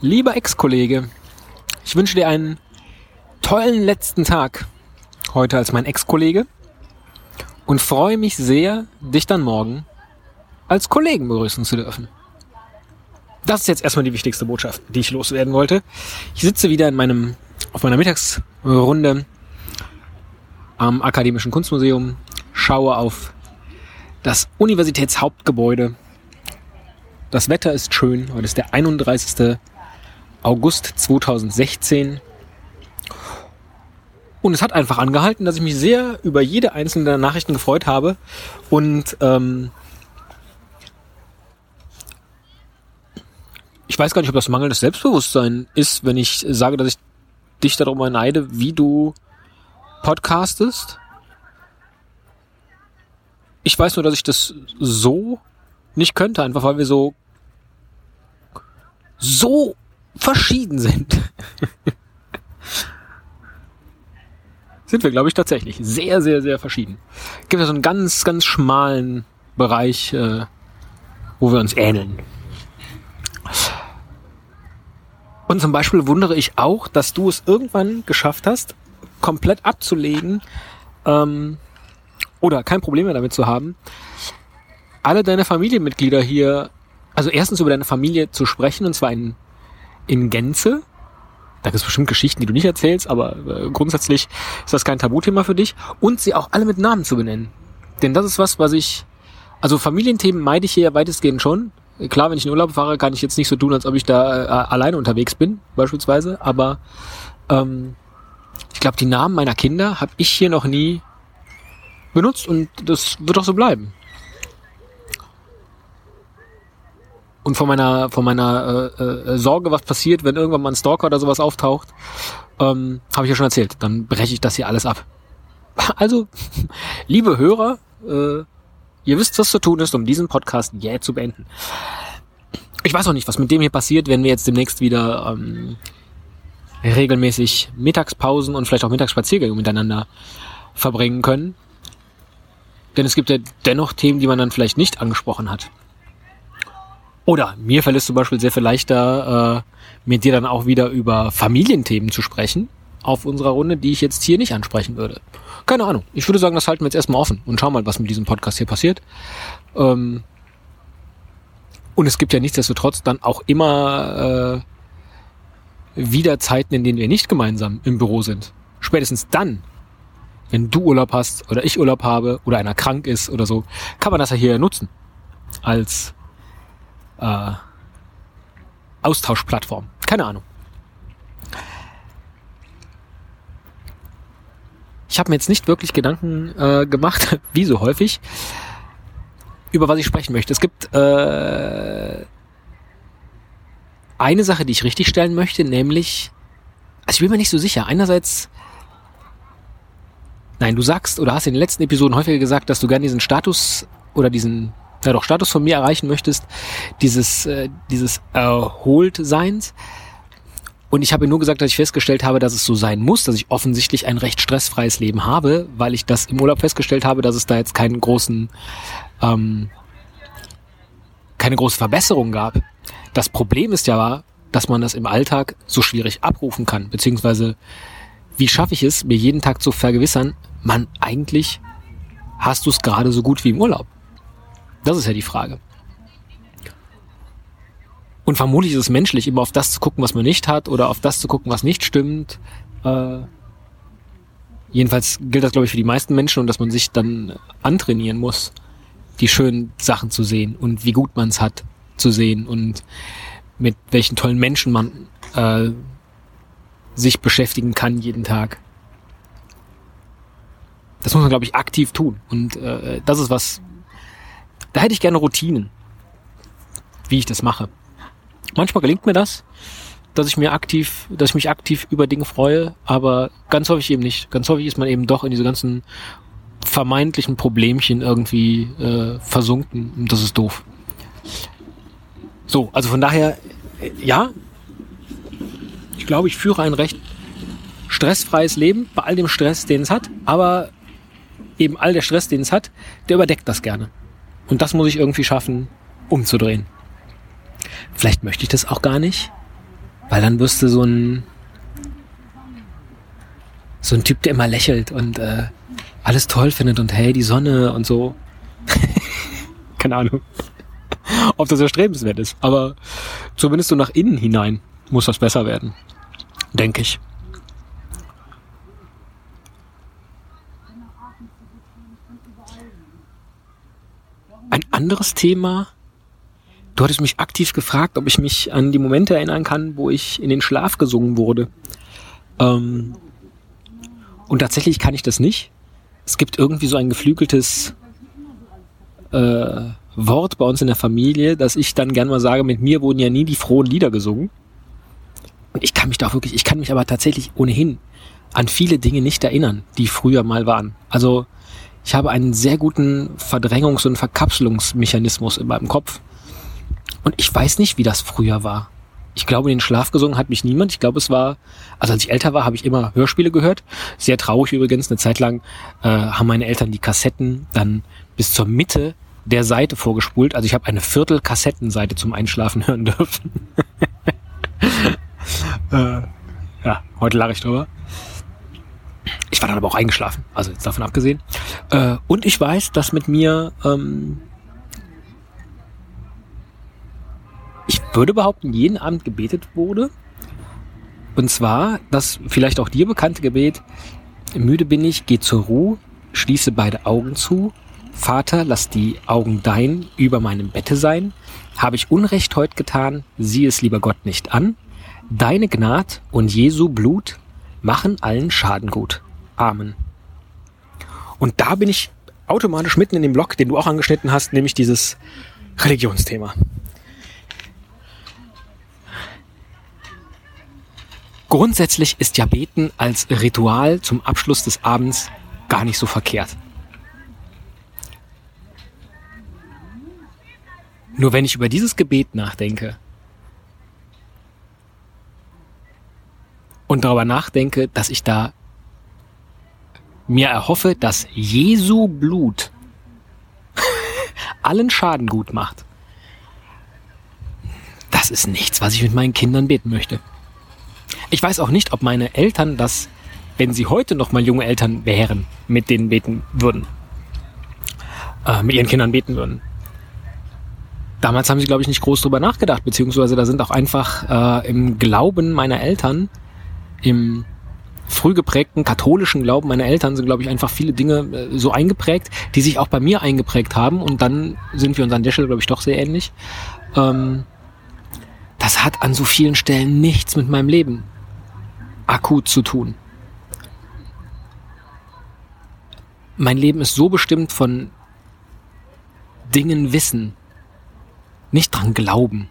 Lieber Ex-Kollege, ich wünsche dir einen tollen letzten Tag heute als mein Ex-Kollege und freue mich sehr, dich dann morgen als Kollegen begrüßen zu dürfen. Das ist jetzt erstmal die wichtigste Botschaft, die ich loswerden wollte. Ich sitze wieder in meinem, auf meiner Mittagsrunde am Akademischen Kunstmuseum, schaue auf das Universitätshauptgebäude. Das Wetter ist schön. Heute ist der 31. August 2016. Und es hat einfach angehalten, dass ich mich sehr über jede einzelne der Nachrichten gefreut habe. Und ähm, ich weiß gar nicht, ob das mangelndes Selbstbewusstsein ist, wenn ich sage, dass ich dich darüber neide, wie du podcastest. Ich weiß nur, dass ich das so nicht könnte, einfach weil wir so so verschieden sind. sind wir, glaube ich, tatsächlich. Sehr, sehr, sehr verschieden. Gibt ja so einen ganz, ganz schmalen Bereich, äh, wo wir uns ähneln. Und zum Beispiel wundere ich auch, dass du es irgendwann geschafft hast, komplett abzulegen ähm, oder kein Problem mehr damit zu haben, alle deine Familienmitglieder hier, also erstens über deine Familie zu sprechen, und zwar in in Gänze. Da gibt es bestimmt Geschichten, die du nicht erzählst, aber äh, grundsätzlich ist das kein Tabuthema für dich. Und sie auch alle mit Namen zu benennen. Denn das ist was, was ich, also Familienthemen meide ich hier ja weitestgehend schon. Klar, wenn ich in Urlaub fahre, kann ich jetzt nicht so tun, als ob ich da äh, alleine unterwegs bin, beispielsweise. Aber ähm, ich glaube, die Namen meiner Kinder habe ich hier noch nie benutzt und das wird auch so bleiben. Und von meiner von meiner äh, äh, Sorge, was passiert, wenn irgendwann mal ein Stalker oder sowas auftaucht, ähm, habe ich ja schon erzählt. Dann breche ich das hier alles ab. Also, liebe Hörer, äh, ihr wisst, was zu tun ist, um diesen Podcast jäh zu beenden. Ich weiß auch nicht, was mit dem hier passiert, wenn wir jetzt demnächst wieder ähm, regelmäßig Mittagspausen und vielleicht auch Mittagsspaziergänge miteinander verbringen können. Denn es gibt ja dennoch Themen, die man dann vielleicht nicht angesprochen hat. Oder mir fällt es zum Beispiel sehr viel leichter, äh, mit dir dann auch wieder über Familienthemen zu sprechen auf unserer Runde, die ich jetzt hier nicht ansprechen würde. Keine Ahnung. Ich würde sagen, das halten wir jetzt erstmal offen und schauen mal, was mit diesem Podcast hier passiert. Ähm und es gibt ja nichtsdestotrotz dann auch immer äh, wieder Zeiten, in denen wir nicht gemeinsam im Büro sind. Spätestens dann, wenn du Urlaub hast oder ich Urlaub habe oder einer krank ist oder so, kann man das ja hier nutzen als äh, Austauschplattform. Keine Ahnung. Ich habe mir jetzt nicht wirklich Gedanken äh, gemacht, wie so häufig, über was ich sprechen möchte. Es gibt äh, eine Sache, die ich richtig stellen möchte, nämlich, also ich bin mir nicht so sicher. Einerseits, nein, du sagst oder hast in den letzten Episoden häufiger gesagt, dass du gerne diesen Status oder diesen ja doch Status von mir erreichen möchtest, dieses, äh, dieses Erholtseins. Und ich habe nur gesagt, dass ich festgestellt habe, dass es so sein muss, dass ich offensichtlich ein recht stressfreies Leben habe, weil ich das im Urlaub festgestellt habe, dass es da jetzt keinen großen, ähm, keine große Verbesserung gab. Das Problem ist ja, dass man das im Alltag so schwierig abrufen kann, beziehungsweise wie schaffe ich es, mir jeden Tag zu vergewissern, man, eigentlich hast du es gerade so gut wie im Urlaub. Das ist ja die Frage. Und vermutlich ist es menschlich, immer auf das zu gucken, was man nicht hat, oder auf das zu gucken, was nicht stimmt. Äh, jedenfalls gilt das, glaube ich, für die meisten Menschen und dass man sich dann antrainieren muss, die schönen Sachen zu sehen und wie gut man es hat zu sehen und mit welchen tollen Menschen man äh, sich beschäftigen kann jeden Tag. Das muss man, glaube ich, aktiv tun. Und äh, das ist was, da hätte ich gerne Routinen, wie ich das mache. Manchmal gelingt mir das, dass ich mir aktiv, dass ich mich aktiv über Dinge freue, aber ganz häufig eben nicht. Ganz häufig ist man eben doch in diese ganzen vermeintlichen Problemchen irgendwie äh, versunken und das ist doof. So, also von daher, äh, ja, ich glaube, ich führe ein recht stressfreies Leben bei all dem Stress, den es hat, aber eben all der Stress, den es hat, der überdeckt das gerne. Und das muss ich irgendwie schaffen, umzudrehen. Vielleicht möchte ich das auch gar nicht. Weil dann wirst du so ein so ein Typ, der immer lächelt und äh, alles toll findet und hey, die Sonne und so. Keine Ahnung, ob das erstrebenswert ist. Aber zumindest so nach innen hinein muss das besser werden. Denke ich. Anderes Thema. Du hattest mich aktiv gefragt, ob ich mich an die Momente erinnern kann, wo ich in den Schlaf gesungen wurde. Ähm, und tatsächlich kann ich das nicht. Es gibt irgendwie so ein geflügeltes äh, Wort bei uns in der Familie, dass ich dann gern mal sage, mit mir wurden ja nie die frohen Lieder gesungen. Und ich kann mich da auch wirklich, ich kann mich aber tatsächlich ohnehin an viele Dinge nicht erinnern, die früher mal waren. Also ich habe einen sehr guten Verdrängungs- und Verkapselungsmechanismus in meinem Kopf. Und ich weiß nicht, wie das früher war. Ich glaube, den Schlaf gesungen hat mich niemand. Ich glaube, es war, also als ich älter war, habe ich immer Hörspiele gehört. Sehr traurig übrigens. Eine Zeit lang äh, haben meine Eltern die Kassetten dann bis zur Mitte der Seite vorgespult. Also ich habe eine Viertel Kassettenseite zum Einschlafen hören dürfen. äh, ja, heute lache ich drüber. Ich war dann aber auch eingeschlafen, also jetzt davon abgesehen. Äh, und ich weiß, dass mit mir ähm, ich würde behaupten, jeden Abend gebetet wurde. Und zwar das vielleicht auch dir bekannte Gebet, müde bin ich, geh zur Ruhe, schließe beide Augen zu, Vater, lass die Augen dein über meinem Bette sein, habe ich Unrecht heut getan, sieh es lieber Gott nicht an, deine Gnad und Jesu Blut machen allen Schaden gut. Amen. Und da bin ich automatisch mitten in dem Block, den du auch angeschnitten hast, nämlich dieses Religionsthema. Grundsätzlich ist ja Beten als Ritual zum Abschluss des Abends gar nicht so verkehrt. Nur wenn ich über dieses Gebet nachdenke und darüber nachdenke, dass ich da mir erhoffe, dass Jesu Blut allen Schaden gut macht, das ist nichts, was ich mit meinen Kindern beten möchte. Ich weiß auch nicht, ob meine Eltern das, wenn sie heute noch mal junge Eltern wären, mit denen beten würden. Äh, mit ihren Kindern beten würden. Damals haben sie, glaube ich, nicht groß drüber nachgedacht, beziehungsweise da sind auch einfach äh, im Glauben meiner Eltern, im früh geprägten katholischen Glauben meiner Eltern sind, glaube ich, einfach viele Dinge äh, so eingeprägt, die sich auch bei mir eingeprägt haben. Und dann sind wir uns an der Stelle, glaube ich, doch sehr ähnlich. Ähm, das hat an so vielen Stellen nichts mit meinem Leben akut zu tun. Mein Leben ist so bestimmt von Dingen wissen, nicht dran glauben,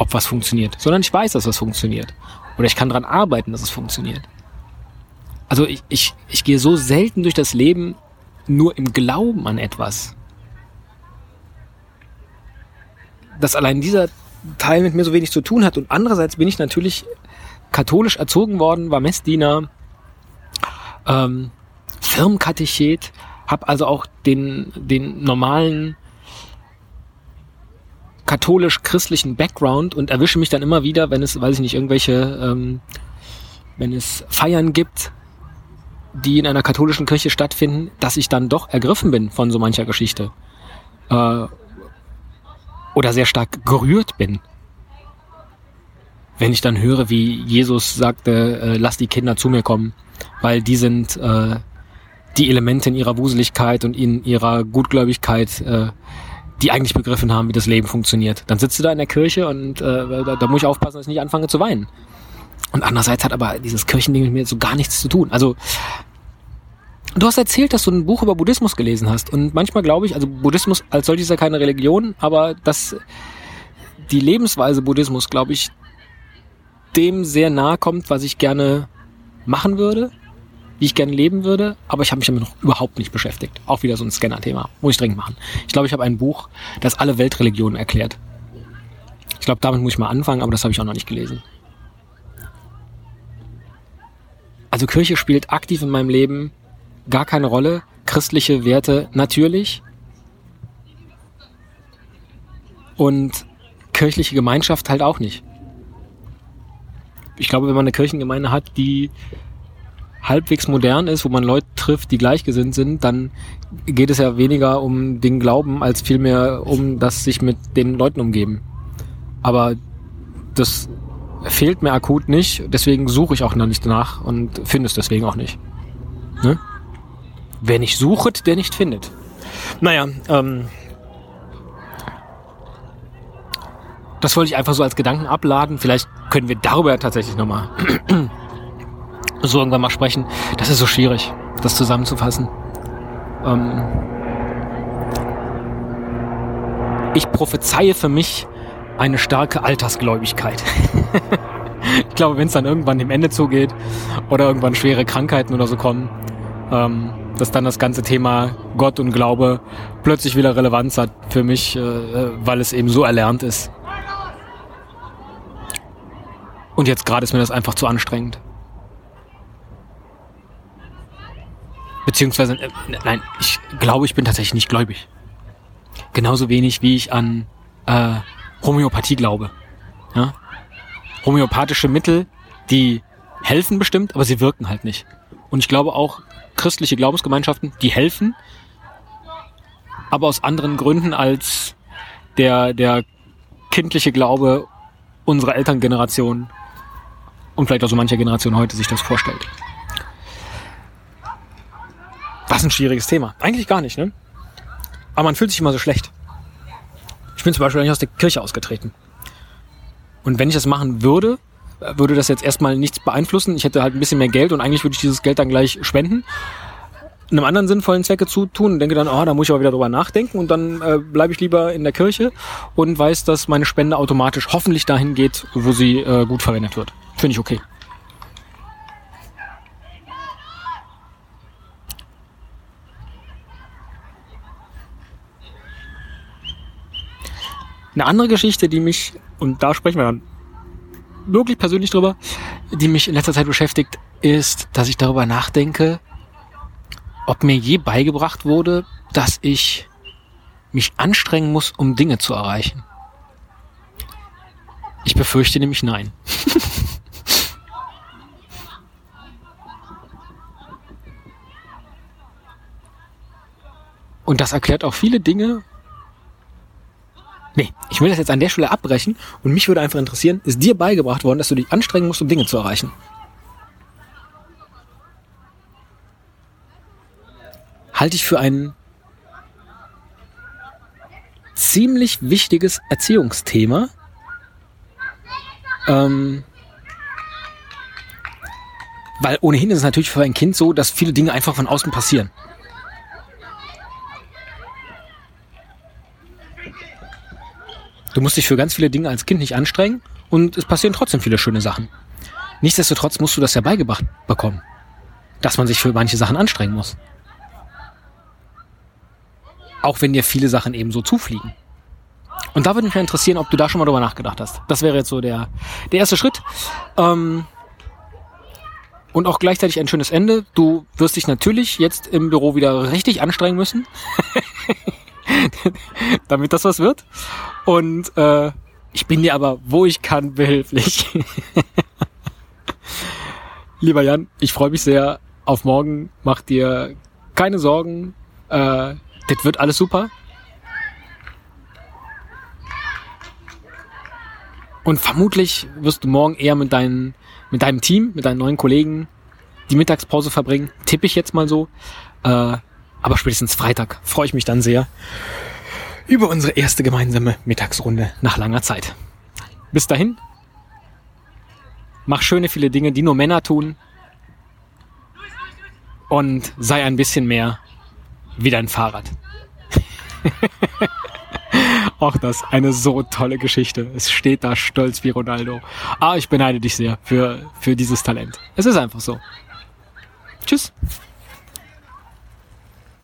ob was funktioniert, sondern ich weiß, dass was funktioniert. Oder ich kann dran arbeiten, dass es funktioniert. Also ich, ich, ich gehe so selten durch das Leben nur im Glauben an etwas. Dass allein dieser Teil mit mir so wenig zu tun hat. Und andererseits bin ich natürlich katholisch erzogen worden, war Messdiener, ähm, Firmenkatechet, habe also auch den, den normalen katholisch-christlichen Background und erwische mich dann immer wieder, wenn es, weiß ich nicht, irgendwelche, ähm, wenn es Feiern gibt, die in einer katholischen Kirche stattfinden, dass ich dann doch ergriffen bin von so mancher Geschichte. Äh, oder sehr stark gerührt bin. Wenn ich dann höre, wie Jesus sagte, äh, lass die Kinder zu mir kommen, weil die sind äh, die Elemente in ihrer Wuseligkeit und in ihrer Gutgläubigkeit, äh, die eigentlich begriffen haben, wie das Leben funktioniert. Dann sitzt du da in der Kirche und äh, da, da muss ich aufpassen, dass ich nicht anfange zu weinen. Und andererseits hat aber dieses Kirchending mit mir so gar nichts zu tun. Also Du hast erzählt, dass du ein Buch über Buddhismus gelesen hast. Und manchmal glaube ich, also Buddhismus als solches ist ja keine Religion, aber dass die Lebensweise Buddhismus, glaube ich, dem sehr nahe kommt, was ich gerne machen würde, wie ich gerne leben würde, aber ich habe mich damit noch überhaupt nicht beschäftigt. Auch wieder so ein Scanner-Thema. Muss ich dringend machen. Ich glaube, ich habe ein Buch, das alle Weltreligionen erklärt. Ich glaube, damit muss ich mal anfangen, aber das habe ich auch noch nicht gelesen. Also Kirche spielt aktiv in meinem Leben gar keine Rolle. Christliche Werte natürlich. Und kirchliche Gemeinschaft halt auch nicht. ich glaube, wenn man eine Kirchengemeinde hat, die halbwegs modern ist, wo man Leute trifft, die gleichgesinnt sind, dann geht es ja weniger um den Glauben, als vielmehr um das sich mit den Leuten umgeben. Aber das fehlt mir akut nicht, deswegen suche ich auch noch nicht danach und finde es deswegen auch nicht. Ne? Wer nicht sucht, der nicht findet. Naja, ähm, das wollte ich einfach so als Gedanken abladen. Vielleicht können wir darüber tatsächlich nochmal so irgendwann mal sprechen. Das ist so schwierig, das zusammenzufassen. Ähm ich prophezeie für mich eine starke Altersgläubigkeit. ich glaube, wenn es dann irgendwann dem Ende zugeht oder irgendwann schwere Krankheiten oder so kommen, ähm, dass dann das ganze Thema Gott und Glaube plötzlich wieder Relevanz hat für mich, äh, weil es eben so erlernt ist. Und jetzt gerade ist mir das einfach zu anstrengend. Beziehungsweise, äh, nein, ich glaube, ich bin tatsächlich nicht gläubig. Genauso wenig wie ich an äh, Homöopathie glaube. Ja? Homöopathische Mittel, die helfen bestimmt, aber sie wirken halt nicht. Und ich glaube auch christliche Glaubensgemeinschaften, die helfen, aber aus anderen Gründen als der, der kindliche Glaube unserer Elterngeneration und vielleicht auch so mancher Generation heute sich das vorstellt. Was ein schwieriges Thema. Eigentlich gar nicht, ne? Aber man fühlt sich immer so schlecht. Ich bin zum Beispiel nicht aus der Kirche ausgetreten. Und wenn ich das machen würde, würde das jetzt erstmal nichts beeinflussen. Ich hätte halt ein bisschen mehr Geld und eigentlich würde ich dieses Geld dann gleich spenden einem anderen sinnvollen Zwecke zutun und denke dann, oh, da muss ich aber wieder drüber nachdenken und dann äh, bleibe ich lieber in der Kirche und weiß, dass meine Spende automatisch hoffentlich dahin geht, wo sie äh, gut verwendet wird. Finde ich okay. Eine andere Geschichte, die mich, und da sprechen wir dann wirklich persönlich drüber, die mich in letzter Zeit beschäftigt, ist, dass ich darüber nachdenke, ob mir je beigebracht wurde, dass ich mich anstrengen muss, um Dinge zu erreichen. Ich befürchte nämlich nein. Und das erklärt auch viele Dinge. Nee, ich will das jetzt an der Stelle abbrechen und mich würde einfach interessieren, ist dir beigebracht worden, dass du dich anstrengen musst, um Dinge zu erreichen? halte ich für ein ziemlich wichtiges Erziehungsthema. Ähm, weil ohnehin ist es natürlich für ein Kind so, dass viele Dinge einfach von außen passieren. Du musst dich für ganz viele Dinge als Kind nicht anstrengen und es passieren trotzdem viele schöne Sachen. Nichtsdestotrotz musst du das ja beigebracht bekommen, dass man sich für manche Sachen anstrengen muss. Auch wenn dir viele Sachen eben so zufliegen. Und da würde mich interessieren, ob du da schon mal drüber nachgedacht hast. Das wäre jetzt so der, der erste Schritt. Ähm, und auch gleichzeitig ein schönes Ende. Du wirst dich natürlich jetzt im Büro wieder richtig anstrengen müssen, damit das was wird. Und äh, ich bin dir aber, wo ich kann, behilflich. Lieber Jan, ich freue mich sehr auf morgen. Mach dir keine Sorgen. Äh, das wird alles super. Und vermutlich wirst du morgen eher mit, deinen, mit deinem Team, mit deinen neuen Kollegen die Mittagspause verbringen. Tippe ich jetzt mal so. Äh, aber spätestens Freitag freue ich mich dann sehr über unsere erste gemeinsame Mittagsrunde nach langer Zeit. Bis dahin, mach schöne viele Dinge, die nur Männer tun. Und sei ein bisschen mehr wie dein Fahrrad. Auch das, eine so tolle Geschichte. Es steht da stolz wie Ronaldo. Ah, ich beneide dich sehr für, für dieses Talent. Es ist einfach so. Tschüss.